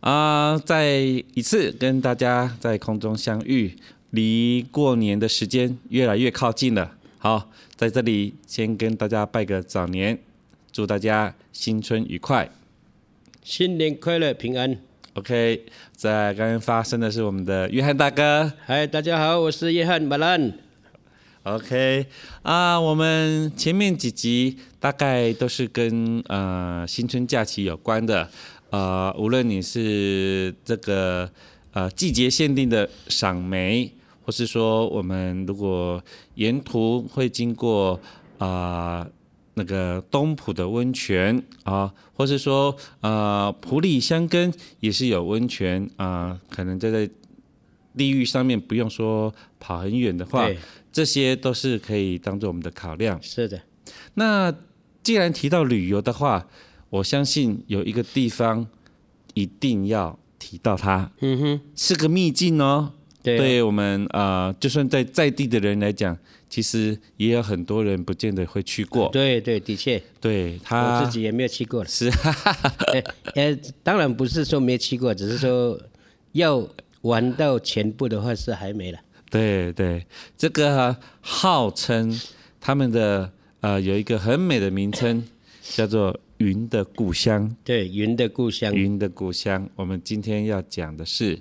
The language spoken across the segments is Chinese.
啊，再一次跟大家在空中相遇，离过年的时间越来越靠近了。好，在这里先跟大家拜个早年，祝大家新春愉快，新年快乐，平安。OK，在刚刚发生的是我们的约翰大哥。嗨，大家好，我是约翰马兰。OK，啊，我们前面几集大概都是跟呃新春假期有关的，呃，无论你是这个呃季节限定的赏梅。或是说，我们如果沿途会经过啊、呃、那个东埔的温泉啊，或是说啊普里香根也是有温泉啊、呃，可能在在地域上面不用说跑很远的话，这些都是可以当做我们的考量。是的，那既然提到旅游的话，我相信有一个地方一定要提到它，嗯哼，是个秘境哦。对，啊、对我们啊、呃，就算在在地的人来讲，其实也有很多人不见得会去过。对对，的确，对他我自己也没有去过。是，呃，当然不是说没去过，只是说要玩到全部的话是还没了。对对，这个、啊、号称他们的呃有一个很美的名称，叫做云的故乡。对，云的故乡。云的故乡，我们今天要讲的是。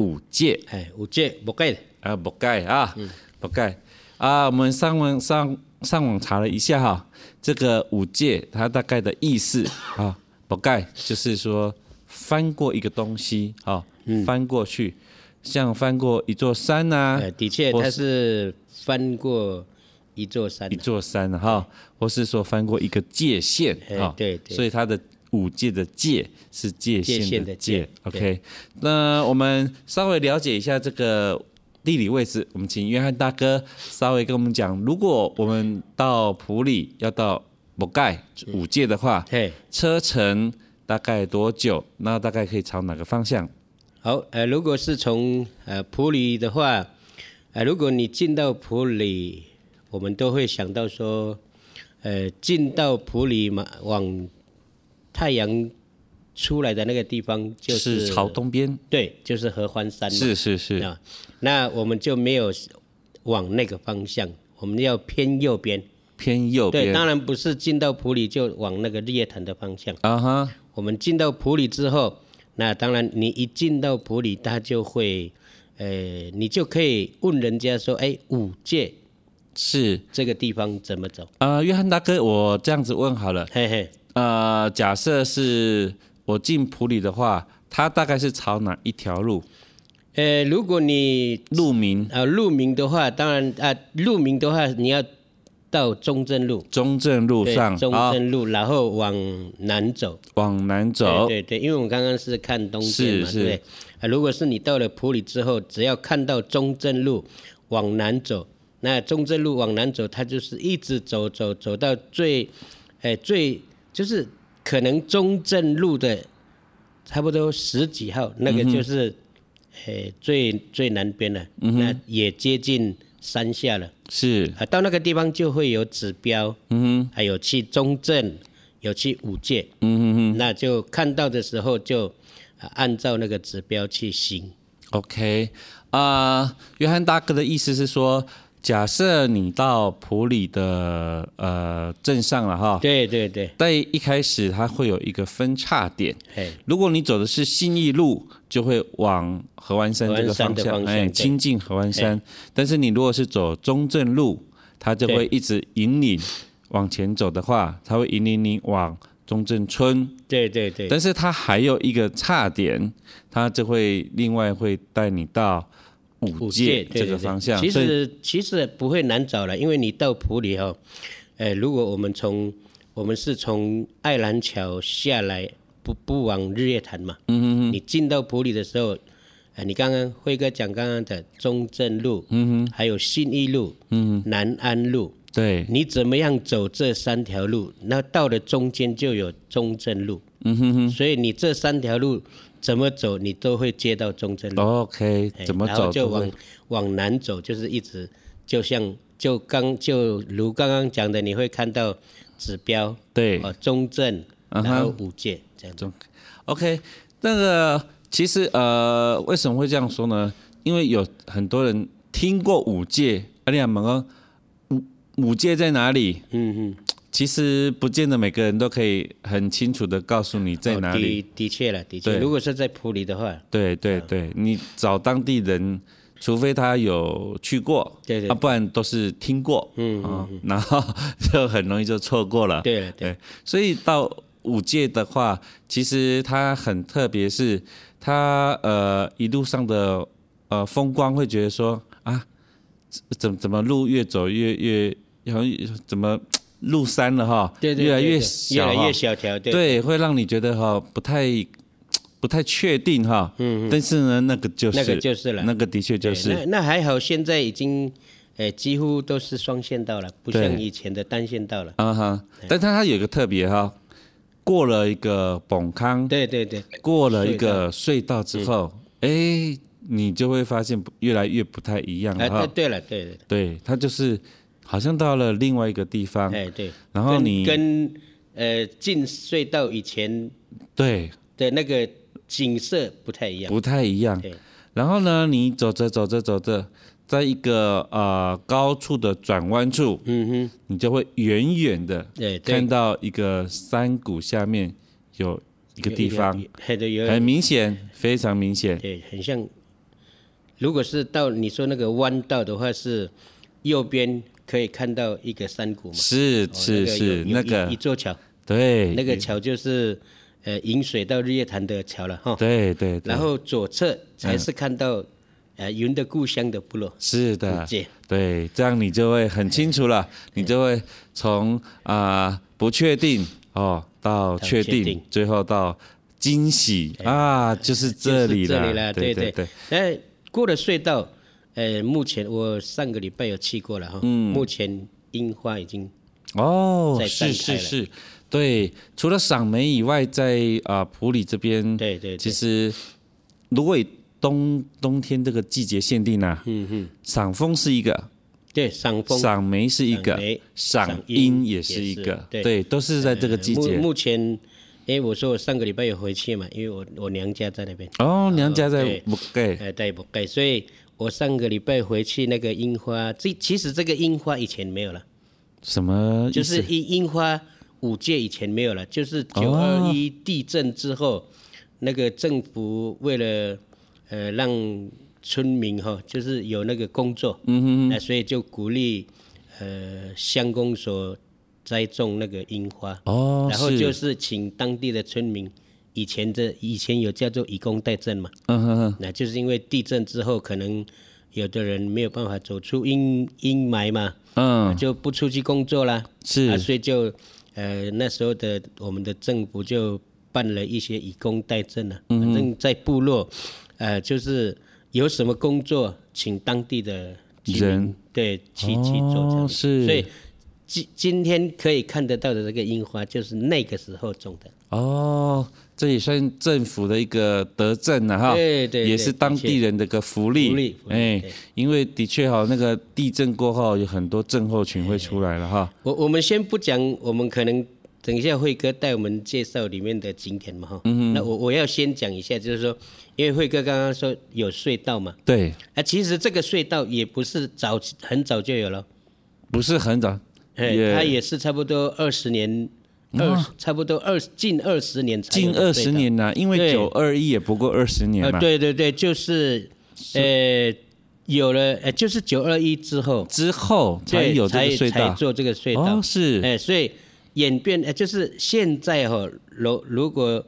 五界，哎，五界不盖的啊，不盖啊，不盖啊，我们上网上上网查了一下哈，这个五界它大概的意思啊，不盖就是说翻过一个东西啊，翻过去，像翻过一座山呐、啊，的确它是翻过一座山，一座山哈，或是说翻过一个界限哈，对对，所以它的。五界的界是界限的界，OK。那我们稍微了解一下这个地理位置。我们请约翰大哥稍微跟我们讲，如果我们到普里要到博盖五界的话，对，车程大概多久？那大概可以朝哪个方向？好，呃，如果是从呃普里的话，呃，如果你进到普里，我们都会想到说，呃，进到埔里嘛，往太阳出来的那个地方就是，是朝东边，对，就是合欢山。是是是啊，那我们就没有往那个方向，我们要偏右边。偏右边。对，当然不是进到埔里就往那个日月潭的方向。啊哈。我们进到埔里之后，那当然你一进到埔里，他就会，呃，你就可以问人家说，哎，五界是这个地方怎么走？啊、呃，约翰大哥，我这样子问好了。嘿嘿。呃，假设是我进普里的话，它大概是朝哪一条路？呃，如果你路名啊，路名的话，当然啊，路名的话，你要到中正路。中正路上，中正路，然后往南走。往南走。对对，对，因为我们刚刚是看东边嘛，是是对不对？啊，如果是你到了普里之后，只要看到中正路往南走，那中正路往南走，它就是一直走走走到最，哎最。就是可能中正路的差不多十几号，那个就是，呃，最最南边了，那也接近山下了。是啊，到那个地方就会有指标，嗯哼，还有去中正，有去五界，嗯哼哼，那就看到的时候就按照那个指标去行。OK，啊，约翰大哥的意思是说，假设你到普里的呃镇上了哈，对对对，在一开始它会有一个分叉点，嘿，如果你走的是信义路，就会往合湾山这个方向，方向哎，亲近合湾山。但是你如果是走中正路，它就会一直引领往前走的话，它会引领你往中正村。对对对。但是它还有一个岔点，它就会另外会带你到。武界这个方向，其实其实不会难找了，因为你到普里哈，呃，如果我们从我们是从爱兰桥下来，不不往日月潭嘛，嗯哼哼，你进到普里的时候，呃，你刚刚辉哥讲刚刚的中正路，嗯哼，还有信义路，嗯，南安路，对，你怎么样走这三条路，那到了中间就有中正路，嗯哼哼，所以你这三条路。怎么走你都会接到中正路。OK，怎么走？然后就往往南走，就是一直就像就刚就如刚刚讲的，你会看到指标。对，哦，中正，然后五界这样子。OK，那个其实呃，为什么会这样说呢？因为有很多人听过五界，阿里亚们说武武界在哪里？嗯嗯。其实不见得每个人都可以很清楚的告诉你在哪里。的的确了，的确。如果是在普里的话，对对对，你找当地人，除非他有去过，对对，啊，不然都是听过，嗯嗯，然后就很容易就错过了。对对，所以到五界的话，其实它很特别，是它呃一路上的呃风光会觉得说啊，怎怎么路越走越越好像怎么。入山了哈，对对对对，越来越小，越来越小条，对，对，会让你觉得哈不太 不太确定哈。嗯，但是呢，那个就是那个就是了，那个的确就是。那那还好，现在已经诶几乎都是双线道了，不像以前的单线道了。啊哈，但是它有一个特别哈，过了一个崩坑，对对对，过了一个隧道之后，哎，你就会发现越来越不太一样了哈。对了，对对对，它就是。好像到了另外一个地方，哎对，然后你跟呃进隧道以前对。的那个景色不太一样，不太一样。对。然后呢，你走着走着走着，在一个呃高处的转弯处，嗯哼，你就会远远的看到一个山谷下面有一个地方，很明显，非常明显，对，很像。如果是到你说那个弯道的话，是右边。可以看到一个山谷嘛？是是是，那个一座桥，对，那个桥就是呃引水到日月潭的桥了哈。对对。然后左侧才是看到呃云的故乡的部落。是的。对，这样你就会很清楚了，你就会从啊不确定哦到确定，最后到惊喜啊，就是这里了。对对对。哎，过了隧道。呃，目前我上个礼拜有去过了哈，嗯，目前樱花已经哦，是是是，对，除了赏梅以外，在啊普里这边，对对，其实如果以冬冬天这个季节限定呢，嗯哼，赏枫是一个，对，赏枫，赏梅是一个，赏樱也是一个，对，都是在这个季节。目前，因为我说我上个礼拜有回去嘛，因为我我娘家在那边，哦，娘家在木盖，哎，在木盖，所以。我上个礼拜回去，那个樱花，这其实这个樱花以前没有了。什么？就是樱樱花五届以前没有了，就是九二一地震之后，哦、那个政府为了呃让村民哈，就是有那个工作，嗯哼，那所以就鼓励呃乡公所栽种那个樱花，哦，然后就是请当地的村民。以前的以前有叫做以工代赈嘛，嗯哼哼，那就是因为地震之后，可能有的人没有办法走出阴阴霾嘛，嗯，就不出去工作啦，是，啊，所以就呃那时候的我们的政府就办了一些以工代赈啊，嗯，反正在部落，呃，就是有什么工作，请当地的人。对去去做，哦，是，所以今今天可以看得到的这个樱花，就是那个时候种的，哦。这也算政府的一个德政了哈，对对，也是当地人的个福利。福利，哎，因为的确哈，那个地震过后有很多症候群会出来了哈。我我们先不讲，我们可能等一下慧哥带我们介绍里面的景点嘛哈。嗯那我我要先讲一下，就是说，因为慧哥刚刚说有隧道嘛。对。啊，其实这个隧道也不是早很早就有了。不是很早。哎，它也是差不多二十年，二差不多二近二十年才。近二十年呐，因为九二一也不过二十年嘛。对对对，就是呃。有了，呃，就是九二一之后，之后才有这个隧道，才做这个隧道，哦、是，哎，所以演变，呃，就是现在哈、哦，如如果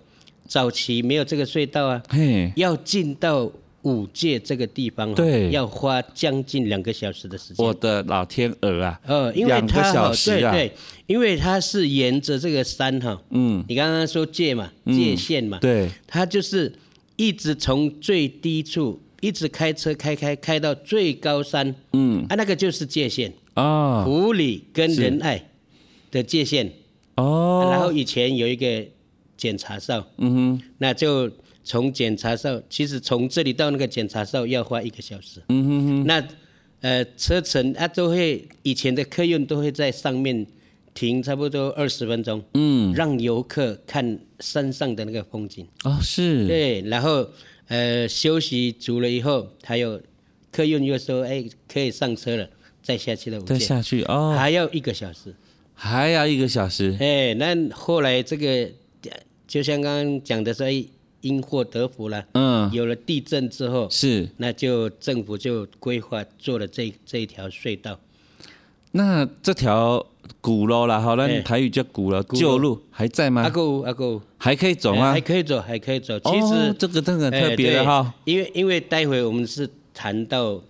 早期没有这个隧道啊，嘿，要进到武界这个地方、哦，对，要花将近两个小时的时间。我的老天鹅啊！呃，因为它、哦、两个小时啊，对对，因为它是沿着这个山哈、哦，嗯，你刚刚说界嘛，界线嘛，嗯、对，它就是一直从最低处。一直开车开开开到最高山，嗯，啊，那个就是界限啊，湖里跟仁爱的界限哦、啊。然后以前有一个检查哨，嗯哼，那就从检查哨，其实从这里到那个检查哨要花一个小时，嗯哼哼。那呃车程啊都会以前的客运都会在上面停差不多二十分钟，嗯，让游客看山上的那个风景。哦，是。对，然后。呃，休息足了以后，还有客运又说，哎，可以上车了，再下去了。再下去哦，还要一个小时，还要一个小时。哎，那后来这个就像刚刚讲的说，哎，因祸得福了。嗯，有了地震之后，是，那就政府就规划做了这这一条隧道。那这条古路啦，好，那台语叫古路，旧路还在吗？阿哥，阿哥，还可以走吗？还可以走，还可以走。其实这个真的很特别的哈，因为因为待会我们是谈到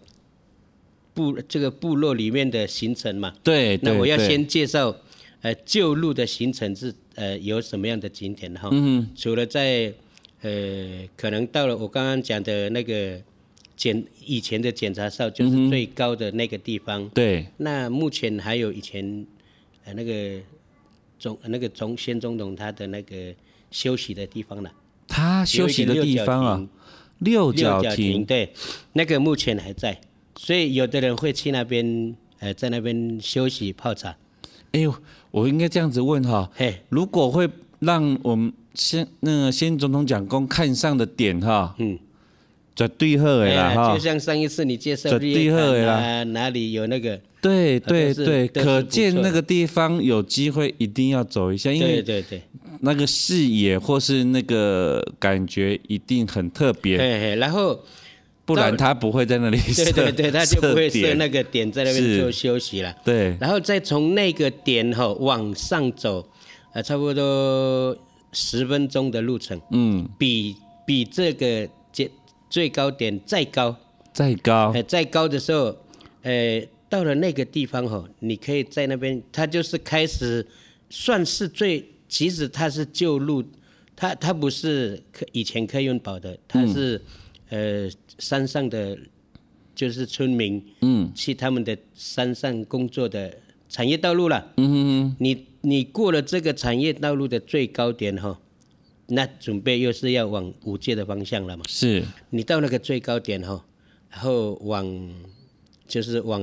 部这个部落里面的行程嘛。对，那我要先介绍呃旧路的行程是呃有什么样的景点哈。嗯。除了在呃可能到了我刚刚讲的那个。检以前的检查哨就是最高的那个地方。嗯、对。那目前还有以前，呃，那个总那个总先总统他的那个休息的地方了。他休息的地方啊。六角亭。亭对，那个目前还在，所以有的人会去那边，呃，在那边休息泡茶。哎呦，我应该这样子问哈。嘿，如果会让我们先那个先总统讲公看上的点哈。嗯。绝对好的啦哈，就像上一次你介绍日月潭啊，哪里有那个？对对对，可见那个地方有机会一定要走一下，因为对对那个视野或是那个感觉一定很特别。对然后不然他不会在那里设。对对对，他就不会设那个点在那边做休息了。对，然后再从那个点哈往上走，呃，差不多十分钟的路程。嗯，比比这个。最高点再高，再高，呃，再高的时候，呃，到了那个地方哈，你可以在那边，它就是开始算是最，其实它是旧路，它它不是以前客运保的，它是、嗯、呃山上的，就是村民，嗯，去他们的山上工作的产业道路了，嗯哼哼，你你过了这个产业道路的最高点哈。那准备又是要往五界的方向了嘛？是。你到那个最高点哈，然后往就是往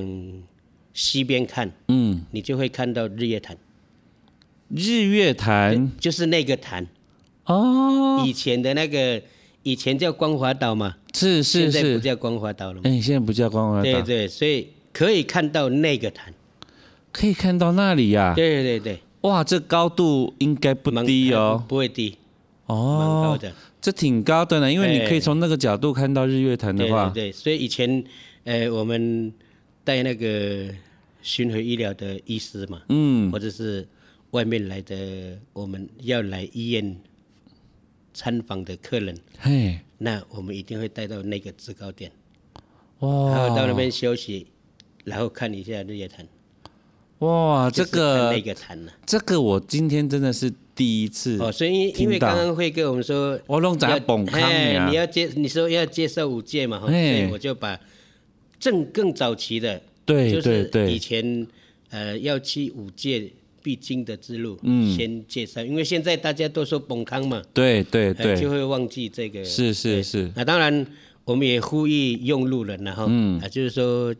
西边看，嗯，你就会看到日月潭。日月潭就是那个潭哦，以前的那个以前叫光华岛嘛，是是是，现在不叫光华岛了嘛？哎，现在不叫光华岛。对对，所以可以看到那个潭，可以看到那里呀？对对对。哇，这高度应该不低哦，不会低。哦，蛮高的。这挺高的呢，因为你可以从那个角度看到日月潭的话。对，对，对，所以以前，呃，我们带那个巡回医疗的医师嘛，嗯，或者是外面来的我们要来医院参访的客人，嘿，那我们一定会带到那个制高点，哇，然后到那边休息，然后看一下日月潭。哇，这个那个潭呢？这个我今天真的是。第一次哦，所以因为刚刚会跟我们说，我弄在崩坑你要接，你说要介绍五届嘛，所以我就把正更早期的，对对对，以前呃要去五届必经的之路，嗯，先介绍，因为现在大家都说崩坑嘛，对对对，就会忘记这个，是是是。那当然，我们也呼吁用路人，了哈嗯，啊，就是说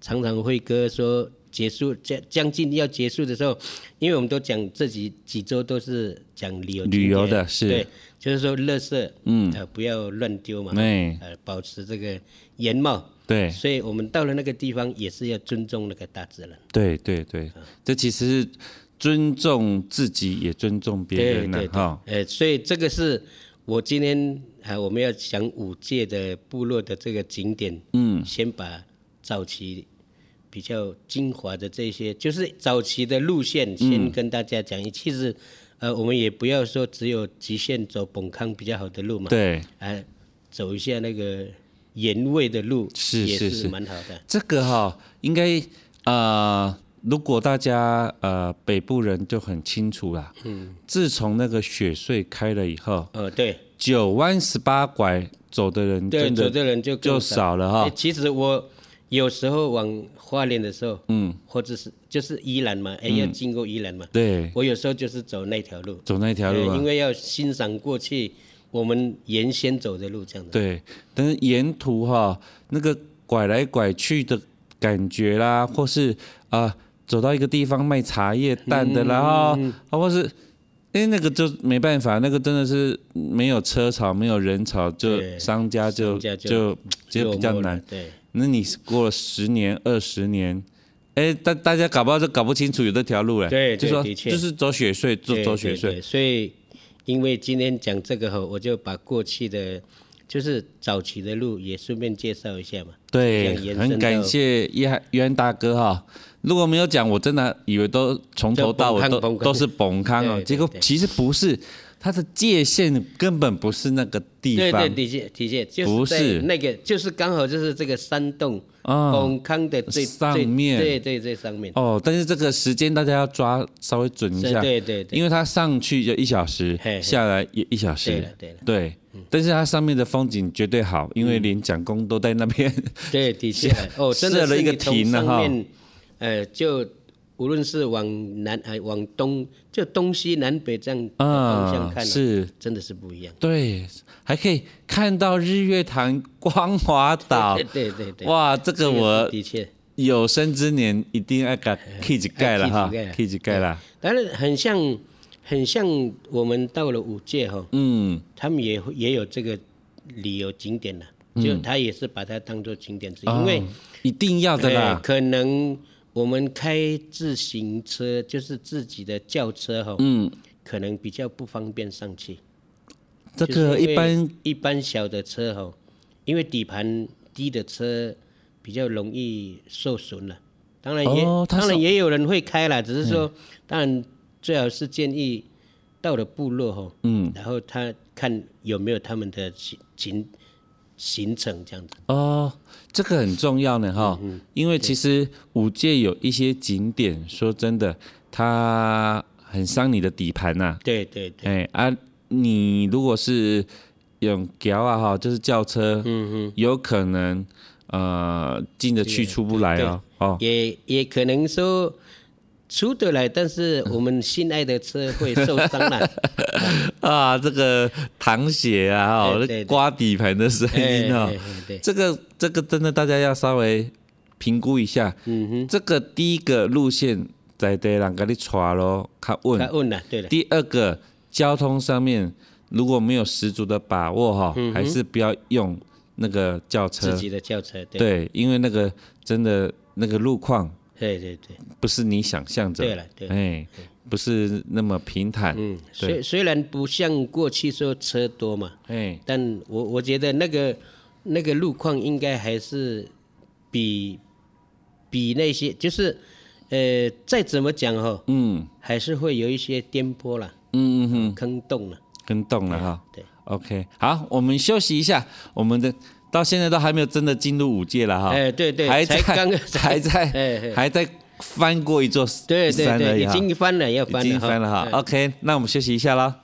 常常会哥说结束将将近要结束的时候，因为我们都讲这几几周都是讲旅游旅游的是。对，就是说垃圾嗯。呃不要乱丢嘛，哎呃保持这个原貌。对。所以我们到了那个地方也是要尊重那个大自然。对对对，这其实是尊重自己，也尊重别人呢，对对，哈。呃，所以这个是我今天啊，我们要讲五届的部落的这个景点，嗯，先把早期比较精华的这些，就是早期的路线，先跟大家讲。其实，呃，我们也不要说只有极限走本康比较好的路嘛，，对，啊，走一下那个盐味的路，是是是是蛮好的。这个哈、应该呃，如果大家呃北部人就很清楚啦。嗯，自从那个雪隧开了以后，呃，对。九弯十八拐走的人对，走的人就更就少了哈欸其实我有时候往花莲的时候，嗯，或者是就是宜兰嘛，哎、要经过宜兰嘛，对，我有时候就是走那条路，走那条路啊呃因。为要欣赏过去我们原先走的路，这样子。对，但是沿途哈、那个拐来拐去的感觉啦，或是啊、走到一个地方卖茶叶蛋的啦，哈、嗯啊，或是哎那个就没办法，那个真的是没有车潮，没有人潮，就商家就就就就比较难。对，那你过了十年、二十年，哎，大大家搞不好就搞不清楚有这条路了。对就说就是走雪隧，就对走雪隧。所以因为今天讲这个后，我就把过去的，就是早期的路也顺便介绍一下嘛。对很感谢约约翰大哥哈。如果没有讲，我真的以为都从头到尾都都是崩康哦，对对结果其实不是，它的界限根本不是那个地方。对对，的确的确，就是不是那个，就是刚好就是这个山洞，啊崩康的最上面对对最上面。哦，但是这个时间大家要抓稍微准一下，对对对，因为它上去就一小时嘿，下来也一小时。对了对了，对，但是它上面的风景绝对好，因为连蒋公都在那边。对的确 哦，真的设了一个亭了哈呃，就无论是往南还往东，就东西南北这样的方向啊，看，是，真的是不一样。对，还可以看到日月潭、光华岛 对。对对对，哇，这个我的确，有生之年一定要给 k i 盖了哈要，K 盖了。当然很像很像我们到了五界哈，嗯，他们也会也有这个旅游景点了，就他也是把它当做景点之一，因为哦一定要的呃啦。可能我们开自行车就是自己的轿车哈，嗯，可能比较不方便上去。这个一般一般小的车哈，因为底盘低的车比较容易受损了。当然也、哦当然也有人会开啦，只是说，当然最好是建议到了部落哈，嗯，然后他看有没有他们的行行行程这样子。哦，这个很重要呢哈，嗯因为其实五界有一些景点，说真的，它很伤你的底盘呐。对对对，哎啊，你如果是用轿啊哈，就是轿车，嗯嗯，有可能呃进得去出不来哦。哦，也也可能说出得来，但是我们心爱的车会受伤了。啊，这个淌血啊，刮底盘的声音哦哎哎哎对，这个这个真的大家要稍微评估一下。嗯哼，这个第一个路线在地人给你带咯，较他稳。问了，对了，第二个交通上面如果没有十足的把握哈，还是不要用那个轿车自。己的轿车，对对，因为那个真的那个路况对对对，不是你想象着，对了对。哎，不是那么平坦，嗯，虽虽然不像过去说车多嘛，哎，但我我觉得那个那个路况应该还是比比那些就是呃再怎么讲哈，嗯。还是会有一些颠簸了、嗯嗯嗯，坑洞了，坑洞了哈。对，OK，好，我们休息一下，我们的到现在都还没有真的进入五界了哈，哎对对 还在才刚还在还在翻过一座对对对，已山而已哈。经翻了要翻已了经翻了哈。哎 OK，那我们休息一下啦。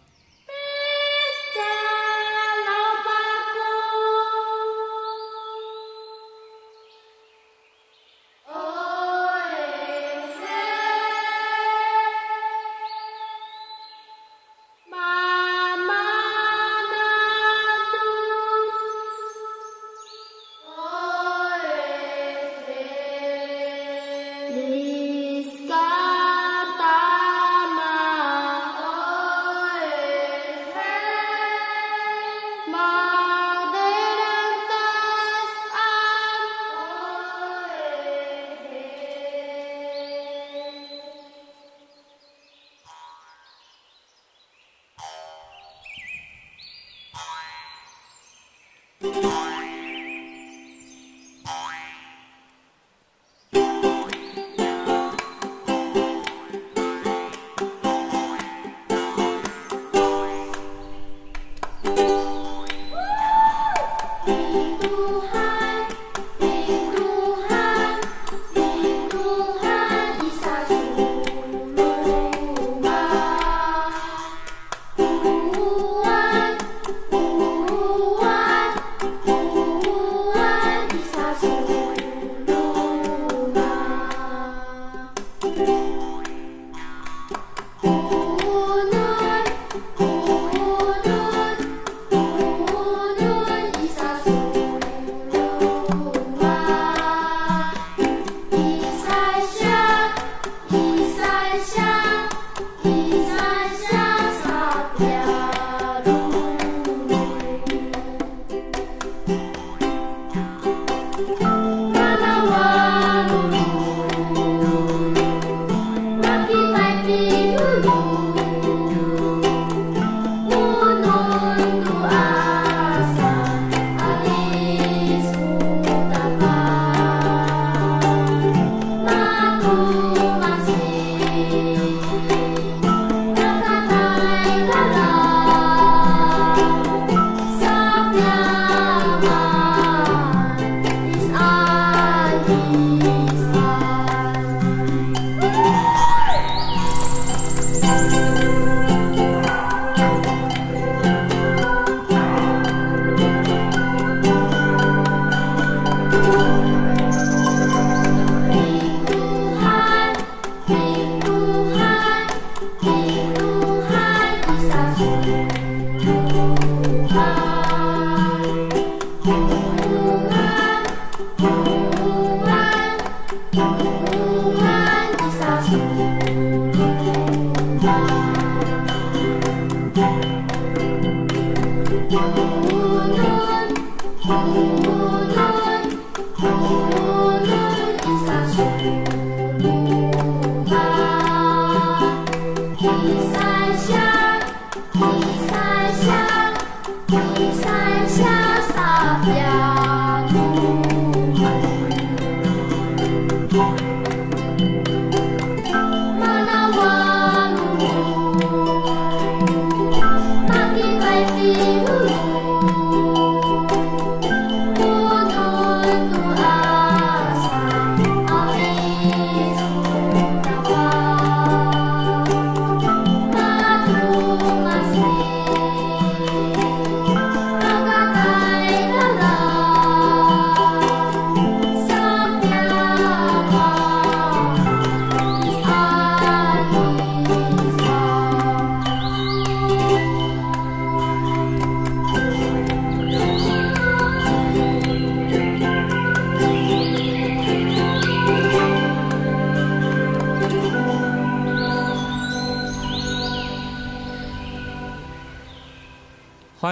无论，无论，无论，山水。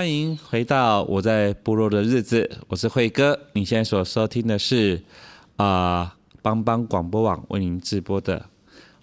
欢迎回到我在部落的日子，我是慧哥。你现在所收听的是啊帮帮广播网为您直播的。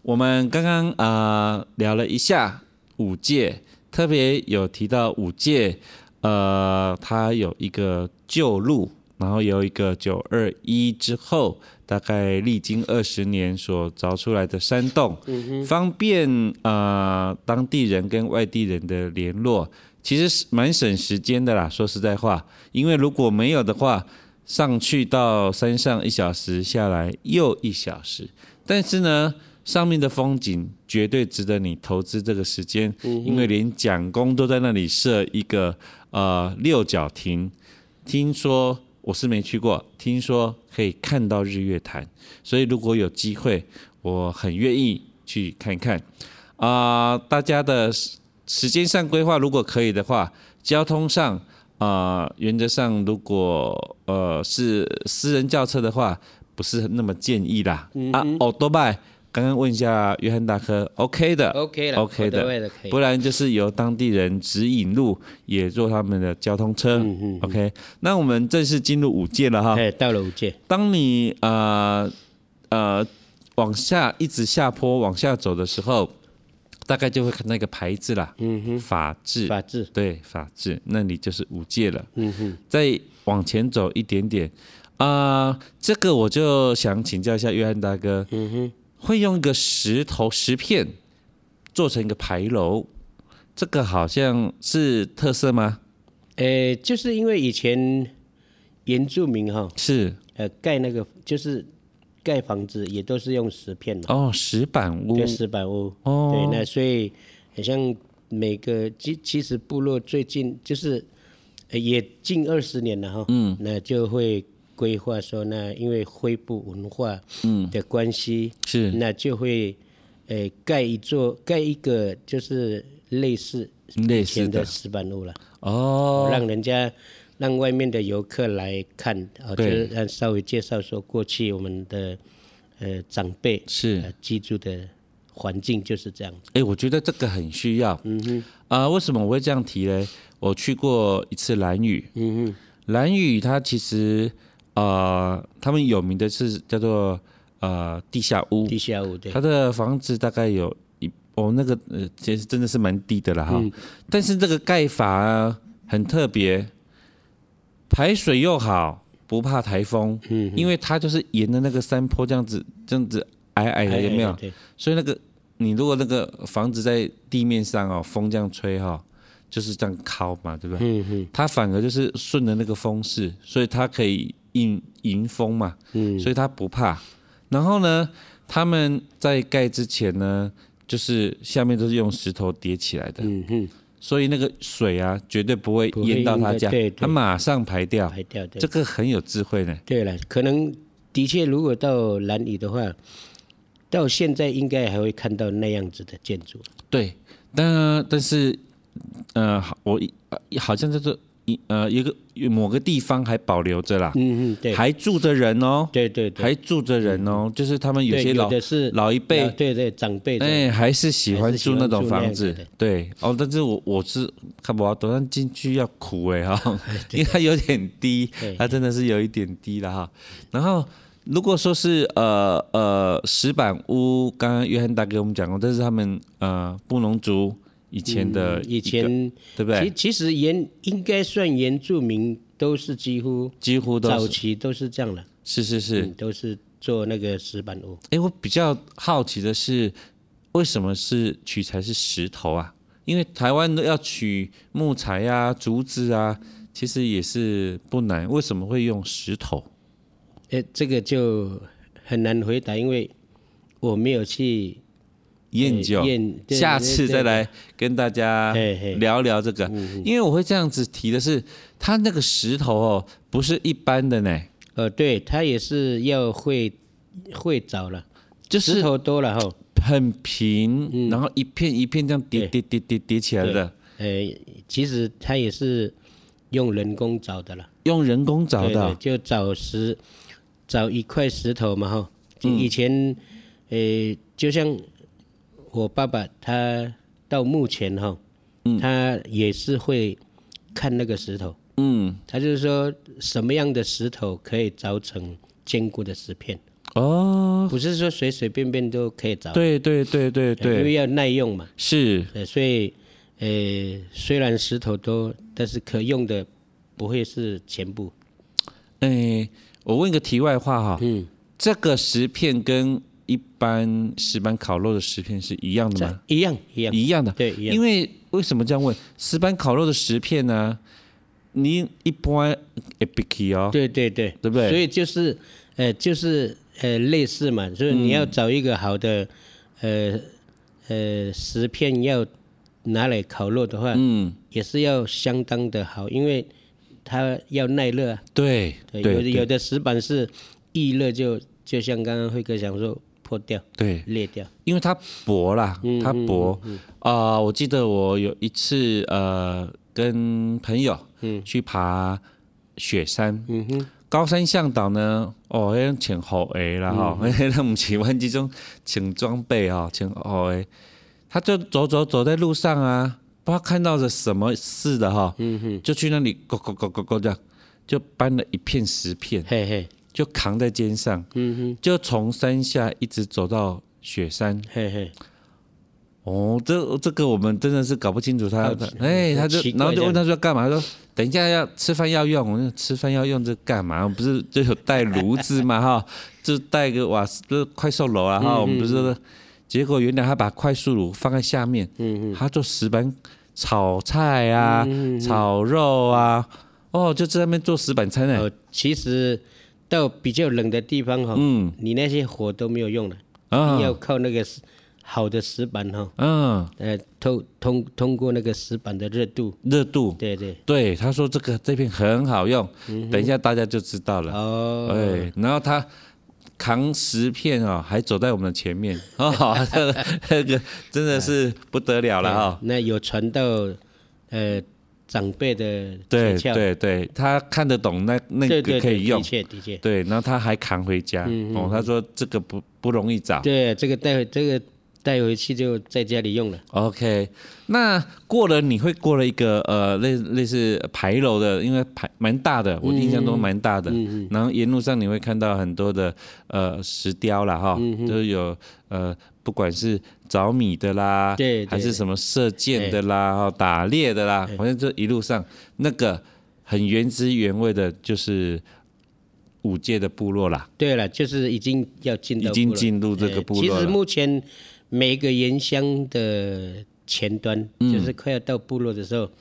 我们刚刚啊、呃、聊了一下五界，特别有提到五界，呃，它有一个旧路，然后有一个九二一之后，大概历经二十年所凿出来的山洞，嗯、方便啊、呃、当地人跟外地人的联络。其实是蛮省时间的啦，说实在话，因为如果没有的话，上去到山上一小时，下来又一小时。但是呢，上面的风景绝对值得你投资这个时间，嗯、因为连蒋公都在那里设一个呃六角亭，听说我是没去过，听说可以看到日月潭，所以如果有机会，我很愿意去看看啊、呃，大家的。时间上规划，如果可以的话，交通上啊、呃，原则上如果呃是私人轿车的话，不是那么建议啦。嗯、啊，哦多拜，刚刚问一下约翰大哥，OK 的，OK 的，OK 的，不然就是由当地人指引路，也坐他们的交通车。嗯嗯，OK。那我们正式进入五届了哈。哎，到了五届。当你呃呃往下一直下坡往下走的时候。大概就会看那个牌子啦，嗯哼，法治，法治，对，法治，那里就是五戒了，嗯哼，再往前走一点点啊、呃，这个我就想请教一下约翰大哥，嗯哼，会用一个石头石片做成一个牌楼，这个好像是特色吗？呃，就是因为以前原住民哈是。呃盖那个就是盖房子也都是用石片嘛，哦，石板屋，对，石板屋，哦，对，那所以好像每个其其实部落最近就是。也近二十年了哈，嗯，那就会规划说，那因为恢复文化嗯。的关系，嗯、是，那就会呃盖一座盖一个就是类似类似的。石板屋了哦，让人家让外面的游客来看啊，就是让稍微介绍说过去我们的呃长辈是、呃、居住的环境就是这样子。哎，我觉得这个很需要，嗯哼，啊、呃，为什么我会这样提呢？我去过一次兰屿，嗯嗯，兰屿它其实，呃，他们有名的是叫做呃地下屋，地下屋对，它的房子大概有一哦那个呃其实真的是蛮低的了哈，嗯、但是这个盖法啊很特别，排水又好，不怕台风，嗯，因为它就是沿着那个山坡这样子这样子矮矮的有没有？所以那个你如果那个房子在地面上哦，风这样吹哈、哦。就是这样靠嘛，对不对？嗯嗯。它反而就是顺着那个风势，所以它可以迎迎风嘛。嗯。所以它不怕。然后呢，他们在盖之前呢，就是下面都是用石头叠起来的。嗯哼。所以那个水啊，绝对不会淹到他家，对，他马上排掉。排掉。对。这个很有智慧呢。对了，可能的确，如果到兰屿的话，到现在应该还会看到那样子的建筑。对，但但是。呃，我好像就是一呃一个某个地方还保留着啦，嗯嗯，对，还住着人哦，对对对，还住着人哦，嗯、就是他们有些老的是老一辈，对对长辈，哎，还是喜欢住那种房子，对。哦，但是我我是看不到，等上进去要苦哎哈，因为它有点低，它真的是有一点低了哈。然后如果说是呃呃石板屋，刚刚约翰大哥我们讲过，这是他们呃布农族。以前的、嗯、以前对不对？其其实原应该算原住民，都是几乎几乎都早期都是这样的。是是是、嗯，都是做那个石板屋。哎，我比较好奇的是，为什么是取材是石头啊？因为台湾都要取木材啊、竹子啊，其实也是不难。为什么会用石头？哎，这个就很难回答，因为我没有去。研究，下次再来跟大家聊聊这个，因为我会这样子提的是，它那个石头哦，不是一般的呢。呃，对，它也是要会会找了，就是石头多了哈，很平，然后一片一片这样叠叠叠叠叠起来的。呃，其实它也是用人工找的了，用人工找的，就找石，找一块石头嘛哈。以前，呃，就像。我爸爸他到目前哈，他也是会看那个石头，嗯，他就是说什么样的石头可以凿成坚固的石片，哦，不是说随随便便都可以凿，对对对对对，因为要耐用嘛，是，所以呃虽然石头多，但是可用的不会是全部。哎，我问个题外话哈，嗯，这个石片跟一般石板烤肉的石片是一样的吗？一样，一样，一样的。对，因为为什么这样问？石板烤肉的石片呢？你一般也不可以哦。对对对，对不对？所以就是，呃，就是呃，类似嘛。所以你要找一个好的，呃呃，石片要拿来烤肉的话，嗯，也是要相当的好，因为它要耐热。对对，有有的石板是易热就就像刚刚辉哥讲说。破掉，对，裂掉，因为它薄啦，它薄。啊。我记得我有一次呃，跟朋友嗯。去爬雪山，嗯哼，高山向导呢，哦，要穿厚鞋啦哈，那不是玩这种穿装备哈，穿厚鞋，他就走走走在路上啊，不知道看到了什么似的哈，嗯哼，就去那里，咕咕咕咕咕这样，就搬了一片石片，嘿嘿。就扛在肩上，嗯哼，就从山下一直走到雪山，嘿嘿，哦，这这个我们真的是搞不清楚他，哎，他就然后就问他说干嘛，他说等一下要吃饭要用，我说吃饭要用这干嘛？不是就有带炉子嘛哈，就带个瓦斯，就是快速炉啊哈。我们不是，结果原来他把快速炉放在下面，嗯嗯，他做石板炒菜啊，炒肉啊，哦，就在那边做石板餐呢。哦，其实到比较冷的地方哈，嗯，你那些火都没有用了，啊，要靠那个。好的石板哈，嗯，呃，通通通过那个石板的热度，热度，对对。对，他说这个这片很好用，嗯、等一下大家就知道了。哦，对，然后他扛十片哦，还走在我们的前面，哦，那个真的是不得了了哈、哦。那有传到呃长辈的对对对，他看得懂那那个可以用，的确的确，对，然后他还扛回家，嗯、哦，他说这个不不容易找，对，这个带回这个。带回去就在家里用了。OK，那过了你会过了一个呃类类似牌楼的，因为牌蛮大的，我印象中蛮大的。嗯嗯。然后沿路上你会看到很多的呃石雕啦哈，嗯、就是有呃不管是凿米的啦，对，还是什么射箭的啦，哈，打猎的啦，好像这一路上那个很原汁原味的，就是五界的部落啦。对了，就是已经要进已经进入这个部落了。其实目前。每个原乡的前端，嗯、就是快要到部落的时候，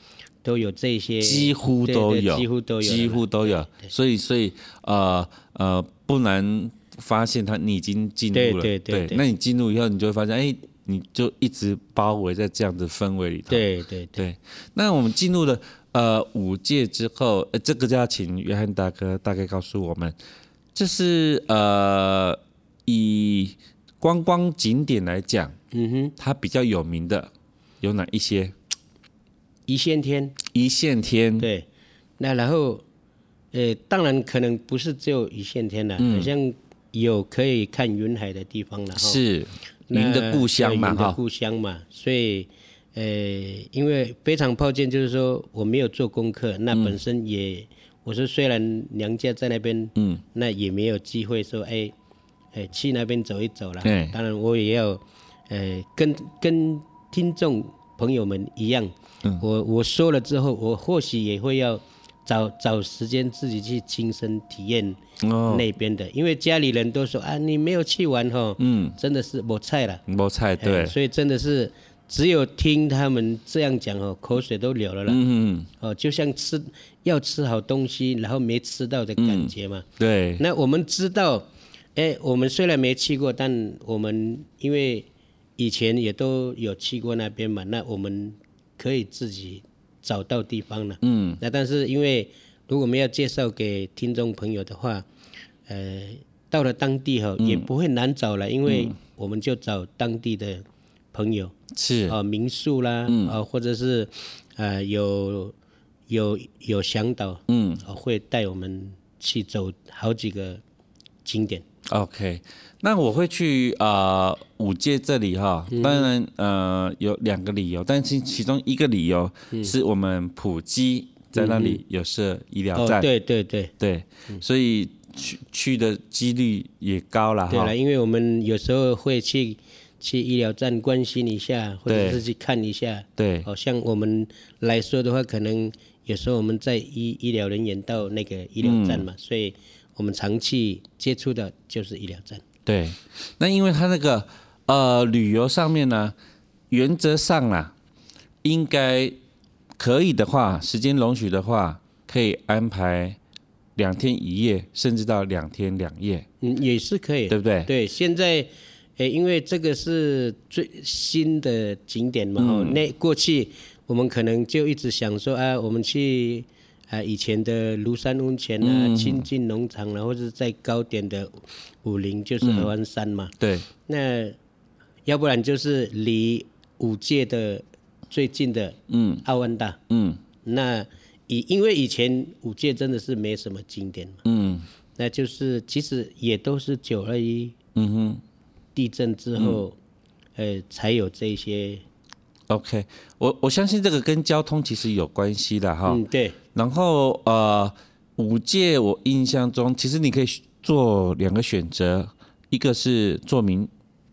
都有这些，几乎都有，几乎都有，几乎都有。所以，所以，呃呃，不难发现他你已经进入了，对对对，对。那你进入以后，你就会发现，哎，你就一直包围在这样的氛围里头。对对对，对。那我们进入了呃五界之后，呃，这个就要请约翰大哥大概告诉我们，这是呃以。观光景点来讲，嗯哼，它比较有名的有哪一些？一线天，一线天，对。那然后，呃，当然可能不是只有一线天了，嗯、好像有可以看云海的地方了。是，您的故乡嘛，故乡嘛。所以，呃，因为非常抱歉，就是说我没有做功课，那本身也，嗯、我说虽然娘家在那边，嗯，那也没有机会说，哎。哎，去那边走一走了。对，当然我也要，呃，跟跟听众朋友们一样，嗯、我我说了之后，我或许也会要找找时间自己去亲身体验那边的，哦、因为家里人都说啊，你没有去玩哈，嗯，真的是没菜了，没菜，对，所以真的是只有听他们这样讲哦，口水都流了啦，嗯嗯，哦，就像吃要吃好东西，然后没吃到的感觉嘛，嗯、对，那我们知道。哎，我们虽然没去过，但我们因为以前也都有去过那边嘛，那我们可以自己找到地方了。嗯，那但是因为如果我们要介绍给听众朋友的话，呃，到了当地哈也不会难找了，嗯、因为我们就找当地的朋友，是。啊、呃，民宿啦，啊、嗯。呃，或者是呃有有有向导，嗯、呃，会带我们去走好几个景点。OK，那我会去啊武界这里哈，当然呃有两个理由，但是其中一个理由是我们普基在那里有设医疗站，对对对。对，所以去去的几率也高了哈。对了，因为我们有时候会去去医疗站关心一下，或者是去看一下，对，好像我们来说的话，可能有时候我们在医医疗人员到那个医疗站嘛，所以。我们长期接触的就是医疗站。对，那因为他那个呃旅游上面呢，原则上啦，应该可以的话，时间容许的话，可以安排两天一夜，甚至到两天两夜。嗯，也是可以，对不对？对，现在诶，因为这个是最新的景点嘛，嗯、那过去我们可能就一直想说啊，我们去。啊，以前的庐山温泉啊，亲近农场啊，或者再高点的武陵，就是合欢山嘛。嗯、对。那要不然就是离五界的最近的，嗯，奥万大。嗯。那以因为以前五界真的是没什么景点嘛。嗯。那就是其实也都是九二一，嗯哼，地震之后，嗯、呃，才有这些。OK，我我相信这个跟交通其实有关系的哈。嗯，对。然后呃，五界我印象中，其实你可以做两个选择，一个是做民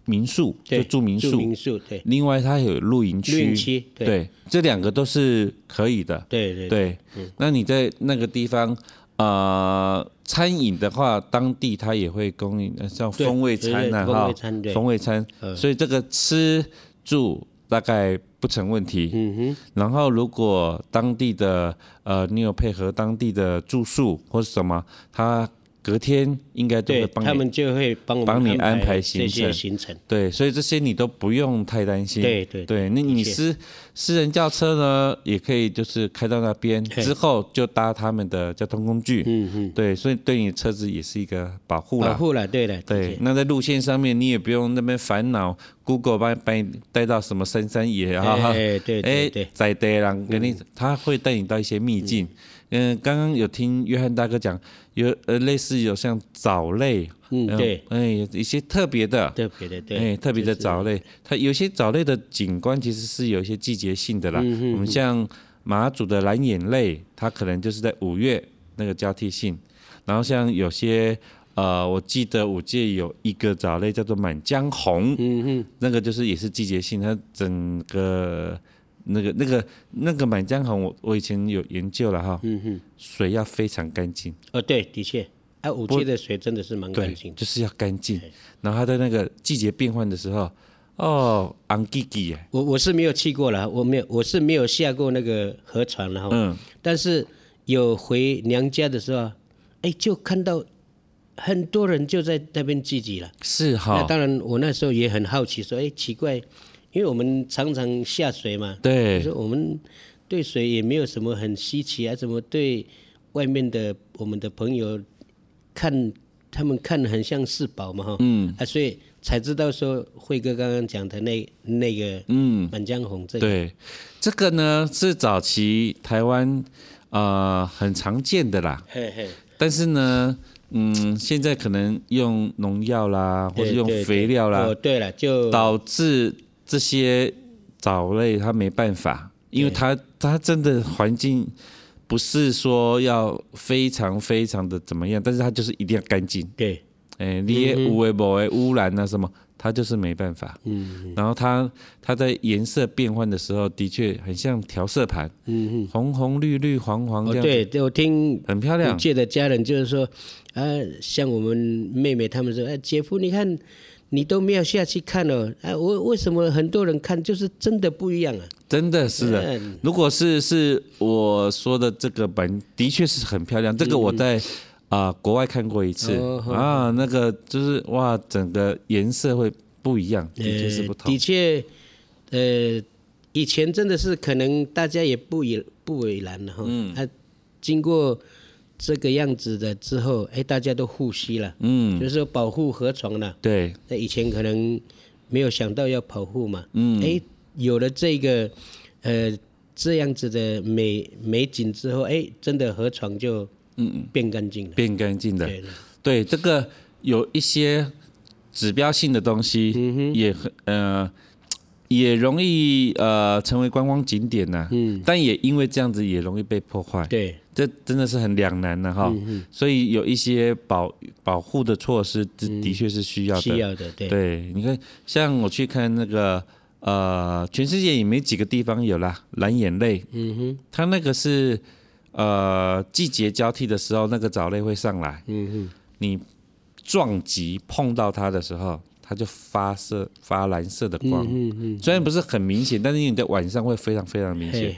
民宿，就住民宿。民宿对。另外，它有露营区。露营区对，对，这两个都是可以的。对对对。嗯。那你在那个地方，呃，餐饮的话，当地它也会供应，像风味餐啊，哈，风味餐。所以这个吃住大概不成问题。嗯哼。然后，如果当地的呃，你有配合当地的住宿或是什么，他。隔天应该都会帮你，他们就会帮帮你安排行程。行程对，所以这些你都不用太担心。对对对，那你私私人轿车呢，也可以就是开到那边之后就搭他们的交通工具。嗯嗯。对，所以对你车子也是一个保护了。保护了，对的。对，那在路线上面你也不用那边烦恼，Google 把把你带到什么深山野哈哈。哎对对对。在地人给你，他会带你到一些秘境。嗯，刚刚有听约翰大哥讲，有呃类似有像藻类，嗯对，哎一些特别的，特别的对，哎特别的藻类，它有些藻类的景观其实是有一些季节性的啦。嗯嗯。我们像马祖的蓝眼泪，它可能就是在五月那个交替性，然后像有些呃，我记得五届有一个藻类叫做满江红，嗯嗯，那个就是也是季节性，它整个。那个、那个、那个满江红，我我以前有研究了哈，嗯哼，水要非常干净。哦，对，的确，啊，五届的水真的是蛮干净，就是要干净。然后它的那个季节变换的时候，哦，昂吉吉哎，我我是没有去过了，我没有，我是没有下过那个河船了哈，嗯，但是有回娘家的时候，哎，就看到很多人就在那边聚集了，是哈。那当然，我那时候也很好奇，说，哎，奇怪。因为我们常常下水嘛，对，就是我们对水也没有什么很稀奇啊，怎么对外面的我们的朋友看他们看很像四宝嘛哈，嗯，啊，所以才知道说慧哥刚刚讲的那那个嗯满江红这个，对，这个呢是早期台湾啊、呃、很常见的啦，嘿嘿，但是呢，嗯，现在可能用农药啦，或者用肥料啦，哦，对了，就导致。这些藻类它没办法，因为它它真的环境不是说要非常非常的怎么样，但是它就是一定要干净。对，哎，你也无为无为污染啊什么，它就是没办法。嗯，然后它它在颜色变换的时候，的确很像调色盘。嗯嗯，红红绿绿黄黄这样。对，对我听很漂亮。借的家人就是说，啊，像我们妹妹他们说，哎，姐夫你看。你都没有下去看哦，哎，为为什么很多人看就是真的不一样啊？真的是的，如果是是我说的这个本，的确是很漂亮。这个我在啊、呃、国外看过一次啊，那个就是哇，整个颜色会不一样，的确是不同。的确，呃，以前真的是可能大家也不以不为然了哈。嗯。啊，经过。这个样子的之后，哎，大家都护溪了，嗯，就是说保护河床了。对，那以前可能没有想到要保护嘛，嗯，哎，有了这个呃这样子的美美景之后，哎，真的河床就嗯。变干净了，变干净的。对，对，这个有一些指标性的东西，嗯哼，也很呃也容易呃成为观光景点呐，嗯，但也因为这样子也容易被破坏。对。这真的是很两难的哈，所以有一些保保护的措施，的的确是需要的。需要的，对。对，你看，像我去看那个，呃，全世界也没几个地方有啦，蓝眼泪。嗯哼。它那个是，呃，季节交替的时候，那个藻类会上来。嗯哼。你撞击碰到它的时候，它就发射发蓝色的光。嗯嗯。虽然不是很明显，但是你在晚上会非常非常明显。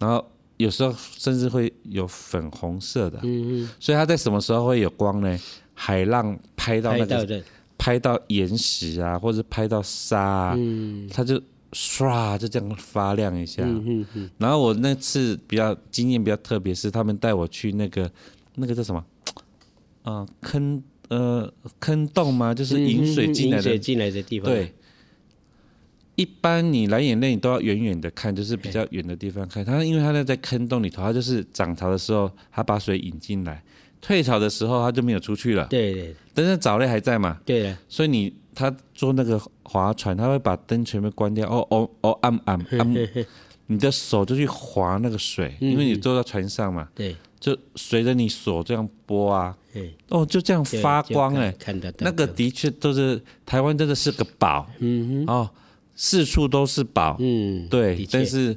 然后。有时候甚至会有粉红色的，嗯嗯，所以它在什么时候会有光呢？海浪拍到那个，拍到岩石啊，或者拍到沙啊，嗯，它就唰就这样发亮一下。嗯嗯，然后我那次比较经验比较特别，是他们带我去那个那个叫什么？啊，坑呃坑洞吗？就是引水进来的，引水进来的地方。对。一般你蓝眼泪你都要远远的看，就是比较远的地方看。它因为它那在坑洞里头，它就是涨潮的时候，它把水引进来；退潮的时候，它就没有出去了。对对。但是藻类还在嘛？对。所以你他坐那个划船，他会把灯全部关掉。哦哦哦，暗暗 暗，你的手就去划那个水，因为你坐在船上嘛。对。就随着你手这样拨啊，嗯哦，就这样发光哎、欸，看得到那个的确都是台湾真的是个宝，嗯哼，哦，四处都是宝，嗯，对，但是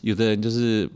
有的人就是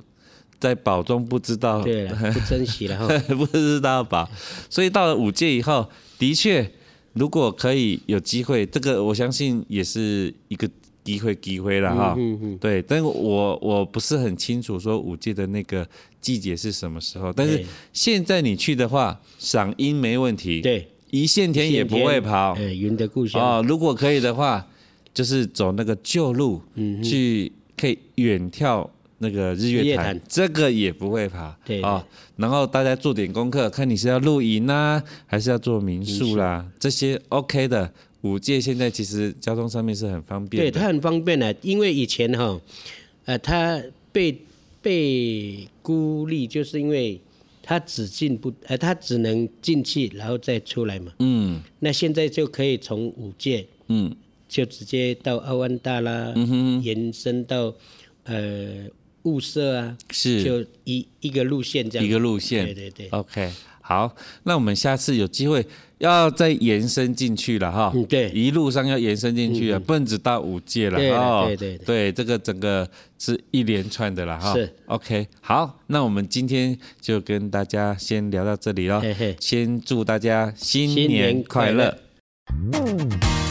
在宝中不知道，对了，不珍惜了哈。不知道宝，所以到了五届以后，的确，如果可以有机会，这个我相信也是一个机会机会了哈。嗯嗯对，但我我不是很清楚说五届的那个季节是什么时候，但是对现在你去的话，赏樱没问题，，对，一线天也不会跑哎，云的故乡，哦。如果可以的话，就是走那个旧路，嗯去可以远眺那个日月潭，这个也不会爬，对哦。然后大家做点功课，看你是要露营呢，还是要做民宿啦，这些 OK 的。五界现在其实交通上面是很方便的，对，它很方便的，因为以前哈，呃，它被被孤立，就是因为它只进不，呃，它只能进去然后再出来嘛。嗯。那现在就可以从五界嗯就直接到奥万大啦，嗯哼，延伸到呃雾社啊，是就一一个路线这样。一个路线，对对对。OK，好，那我们下次有机会要再延伸进去了哈。嗯对一路上要延伸进去了，不能只到五届了对了哦。对对对对，这个整个是一连串的了哈。是 OK，好，那我们今天就跟大家先聊到这里了。嘿嘿先祝大家新新年年快乐快乐。キ